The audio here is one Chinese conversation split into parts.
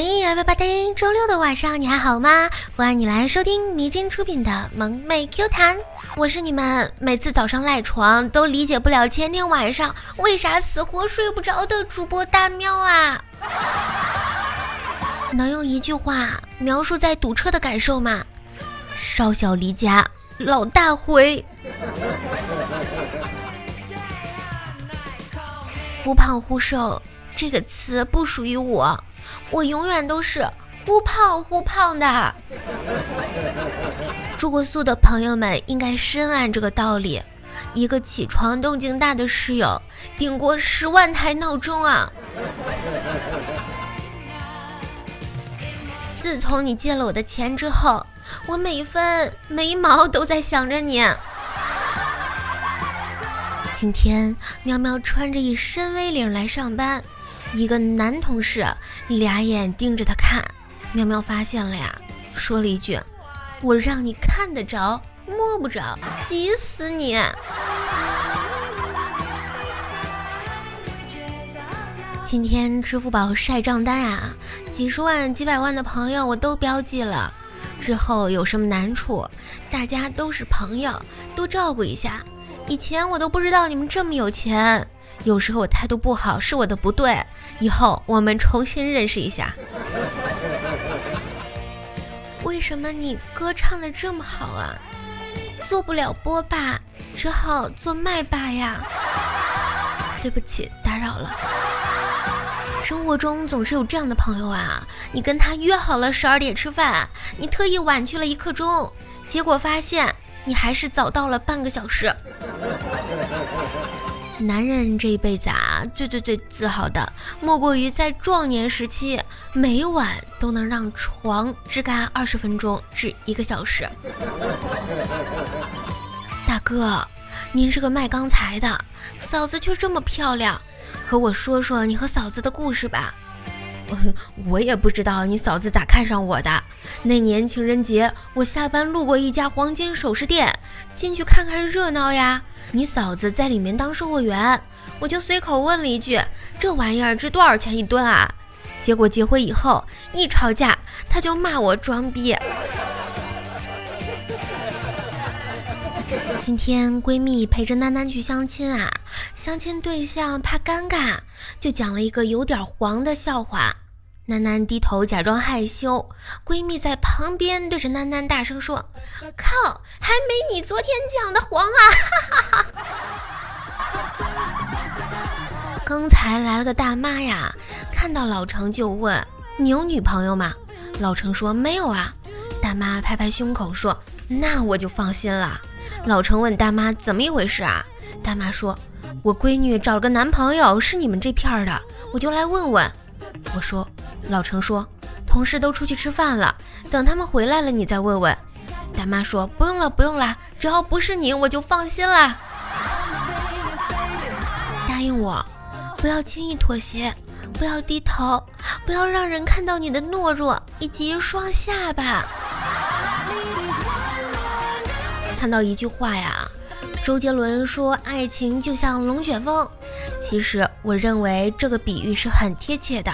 嘿，everybody，周六的晚上你还好吗？欢迎你来收听迷津出品的萌妹 Q 弹，我是你们每次早上赖床都理解不了前天晚上为啥死活睡不着的主播大喵啊！能用一句话描述在堵车的感受吗？少小离家老大回，忽胖忽瘦这个词不属于我。我永远都是忽胖忽胖的。住过宿的朋友们应该深谙这个道理。一个起床动静大的室友，顶过十万台闹钟啊！自从你借了我的钱之后，我每分每毛都在想着你。今天喵喵穿着一身 V 领来上班。一个男同事俩眼盯着他看，喵喵发现了呀，说了一句：“我让你看得着，摸不着，急死你！”今天支付宝晒账单啊，几十万、几百万的朋友我都标记了，日后有什么难处，大家都是朋友，多照顾一下。以前我都不知道你们这么有钱。有时候我态度不好是我的不对，以后我们重新认识一下。为什么你歌唱的这么好啊？做不了播霸，只好做麦霸呀。对不起，打扰了。生活中总是有这样的朋友啊，你跟他约好了十二点吃饭，你特意晚去了一刻钟，结果发现你还是早到了半个小时。男人这一辈子啊，最最最自豪的，莫过于在壮年时期，每晚都能让床吱嘎二十分钟至一个小时。大哥，您是个卖钢材的，嫂子却这么漂亮，和我说说你和嫂子的故事吧。我也不知道你嫂子咋看上我的。那年情人节，我下班路过一家黄金首饰店，进去看看热闹呀。你嫂子在里面当售货员，我就随口问了一句：“这玩意儿值多少钱一吨啊？”结果结婚以后一吵架，他就骂我装逼。今天闺蜜陪着囡囡去相亲啊，相亲对象怕尴尬，就讲了一个有点黄的笑话。囡囡低头假装害羞，闺蜜在旁边对着囡囡大声说：“靠，还没你昨天讲的黄啊！”哈哈哈。刚才来了个大妈呀，看到老程就问：“你有女朋友吗？”老程说：“没有啊。”大妈拍拍胸口说：“那我就放心了。”老程问大妈怎么一回事啊？大妈说：“我闺女找了个男朋友，是你们这片的，我就来问问。”我说：“老程说，同事都出去吃饭了，等他们回来了你再问问。”大妈说：“不用了，不用了，只要不是你，我就放心了。答应我，不要轻易妥协，不要低头，不要让人看到你的懦弱以及双下巴。”看到一句话呀，周杰伦说：“爱情就像龙卷风。”其实我认为这个比喻是很贴切的，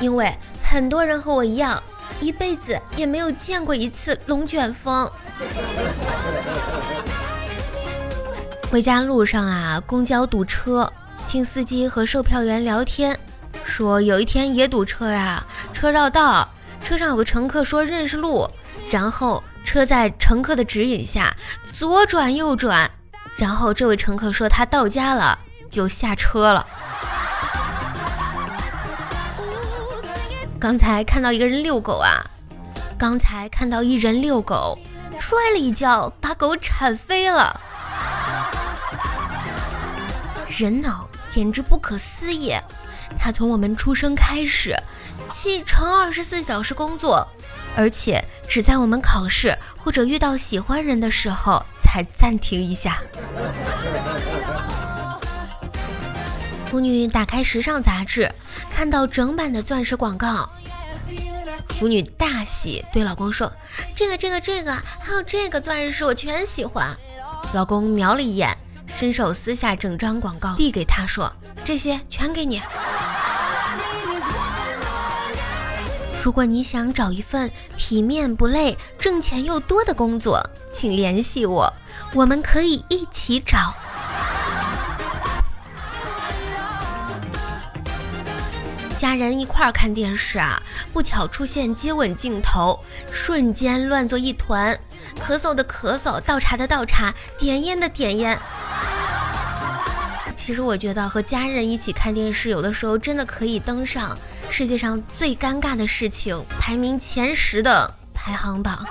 因为很多人和我一样，一辈子也没有见过一次龙卷风。回家路上啊，公交堵车，听司机和售票员聊天，说有一天也堵车呀，车绕道，车上有个乘客说认识路，然后。车在乘客的指引下左转右转，然后这位乘客说他到家了，就下车了。刚才看到一个人遛狗啊，刚才看到一人遛狗，摔了一跤，把狗铲飞了。人脑简直不可思议，他从我们出生开始，七乘二十四小时工作。而且只在我们考试或者遇到喜欢人的时候才暂停一下。妇女打开时尚杂志，看到整版的钻石广告，妇女大喜，对老公说：“这个、这个、这个，还有这个钻石，我全喜欢。”老公瞄了一眼，伸手撕下整张广告递给他说：“这些全给你。”如果你想找一份体面不累、挣钱又多的工作，请联系我，我们可以一起找。家人一块儿看电视啊，不巧出现接吻镜头，瞬间乱作一团，咳嗽的咳嗽，倒茶的倒茶，点烟的点烟。其实我觉得和家人一起看电视，有的时候真的可以登上世界上最尴尬的事情排名前十的排行榜。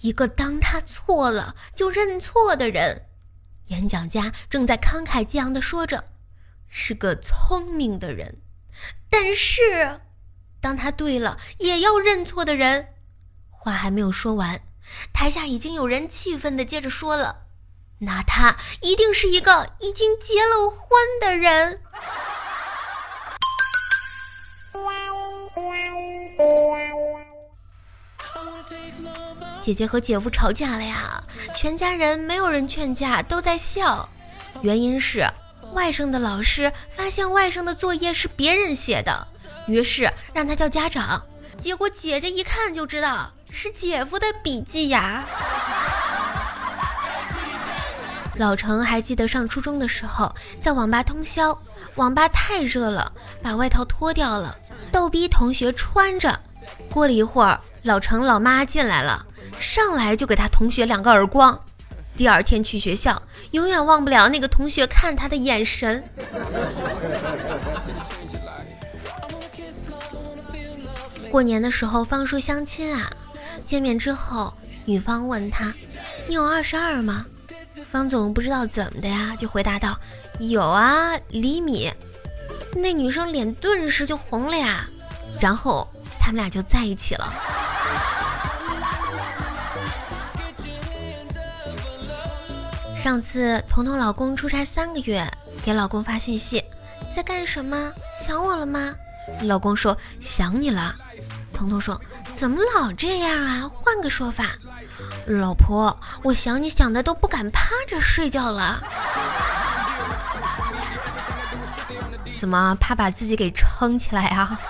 一个当他错了就认错的人，演讲家正在慷慨激昂地说着。是个聪明的人，但是当他对了也要认错的人，话还没有说完，台下已经有人气愤的接着说了：“那他一定是一个已经结了婚的人。”姐姐和姐夫吵架了呀，全家人没有人劝架，都在笑，原因是。外甥的老师发现外甥的作业是别人写的，于是让他叫家长。结果姐姐一看就知道是姐夫的笔记呀。老程还记得上初中的时候在网吧通宵，网吧太热了，把外套脱掉了，逗逼同学穿着。过了一会儿，老程老妈进来了，上来就给他同学两个耳光。第二天去学校，永远忘不了那个同学看他的眼神。过年的时候方叔相亲啊，见面之后，女方问他：“你有二十二吗？”方总不知道怎么的呀，就回答道：“有啊，厘米。”那女生脸顿时就红了呀，然后他们俩就在一起了。上次彤彤老公出差三个月，给老公发信息，在干什么？想我了吗？老公说想你了。彤彤说怎么老这样啊？换个说法。老婆，我想你想的都不敢趴着睡觉了。怎么怕把自己给撑起来啊？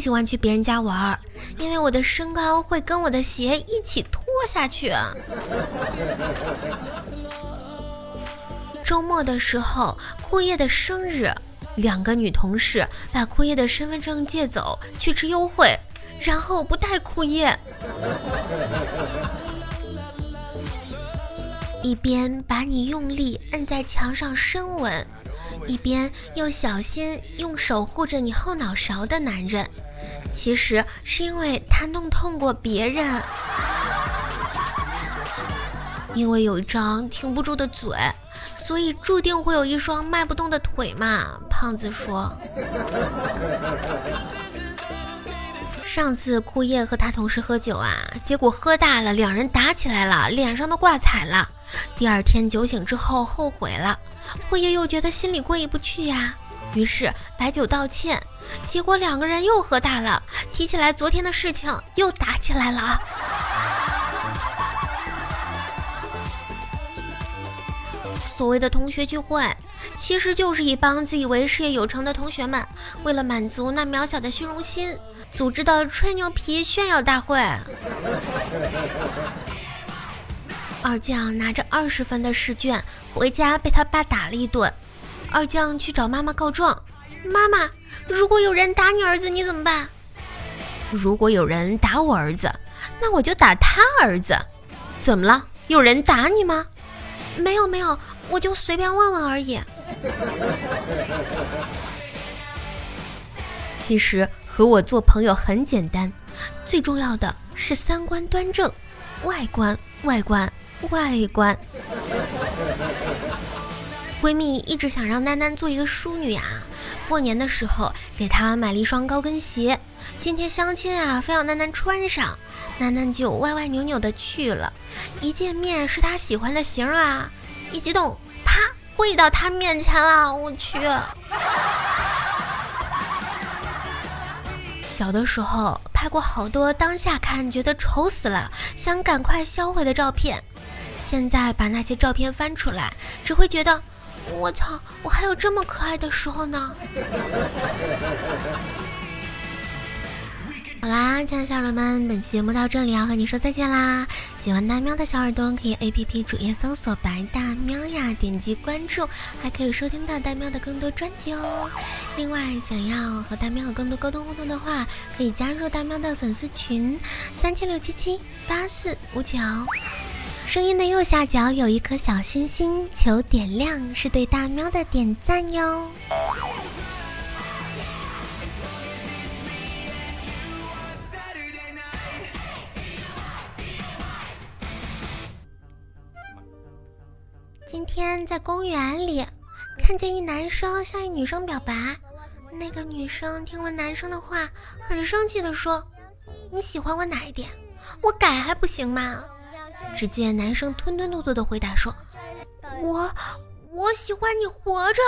喜欢去别人家玩，因为我的身高会跟我的鞋一起拖下去。周末的时候，枯叶的生日，两个女同事把枯叶的身份证借走去吃优惠，然后不带枯叶，一边把你用力摁在墙上深吻。一边又小心用手护着你后脑勺的男人，其实是因为他弄痛过别人。因为有一张停不住的嘴，所以注定会有一双迈不动的腿嘛。胖子说。上次枯叶和他同事喝酒啊，结果喝大了，两人打起来了，脸上都挂彩了。第二天酒醒之后后悔了。辉爷又觉得心里过意不去呀，于是白酒道歉，结果两个人又喝大了，提起来昨天的事情又打起来了。所谓的同学聚会，其实就是一帮自以为事业有成的同学们，为了满足那渺小的虚荣心，组织的吹牛皮炫耀大会。二将拿着二十分的试卷回家，被他爸打了一顿。二将去找妈妈告状：“妈妈，如果有人打你儿子，你怎么办？”“如果有人打我儿子，那我就打他儿子。”“怎么了？有人打你吗？”“没有，没有，我就随便问问而已。”其实和我做朋友很简单，最重要的是三观端正，外观，外观。外观，闺蜜一直想让囡囡做一个淑女啊。过年的时候给她买了一双高跟鞋，今天相亲啊，非要囡囡穿上，囡囡就歪歪扭扭的去了。一见面是她喜欢的型啊，一激动，啪跪到她面前了。我去。小的时候拍过好多当下看觉得丑死了，想赶快销毁的照片。现在把那些照片翻出来，只会觉得我操，我还有这么可爱的时候呢！好啦，亲爱的小耳朵们，本期节目到这里要和你说再见啦！喜欢大喵的小耳朵可以 A P P 主页搜索“白大喵”呀，点击关注，还可以收听到大喵的更多专辑哦。另外，想要和大喵有更多沟通互动的话，可以加入大喵的粉丝群：三七六七七八四五九。声音的右下角有一颗小星星，求点亮，是对大喵的点赞哟。今天在公园里，看见一男生向一女生表白，那个女生听完男生的话，很生气的说：“你喜欢我哪一点？我改还不行吗？”只见男生吞吞吐吐的回答说：“我我喜欢你活着。”